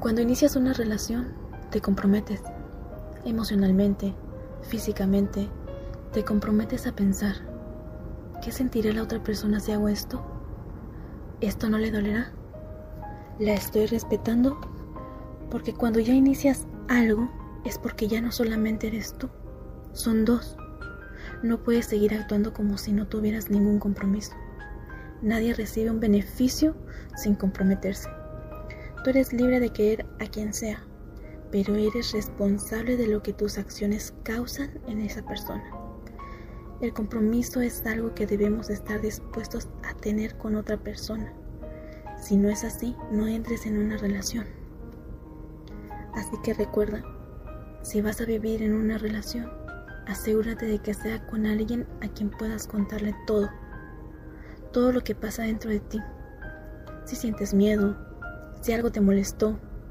Cuando inicias una relación, te comprometes emocionalmente, físicamente, te comprometes a pensar, ¿qué sentirá la otra persona si hago esto? ¿Esto no le dolerá? ¿La estoy respetando? Porque cuando ya inicias algo es porque ya no solamente eres tú, son dos. No puedes seguir actuando como si no tuvieras ningún compromiso. Nadie recibe un beneficio sin comprometerse. Tú eres libre de querer a quien sea, pero eres responsable de lo que tus acciones causan en esa persona. El compromiso es algo que debemos estar dispuestos a tener con otra persona. Si no es así, no entres en una relación. Así que recuerda, si vas a vivir en una relación, asegúrate de que sea con alguien a quien puedas contarle todo, todo lo que pasa dentro de ti. Si sientes miedo, si algo te molestó,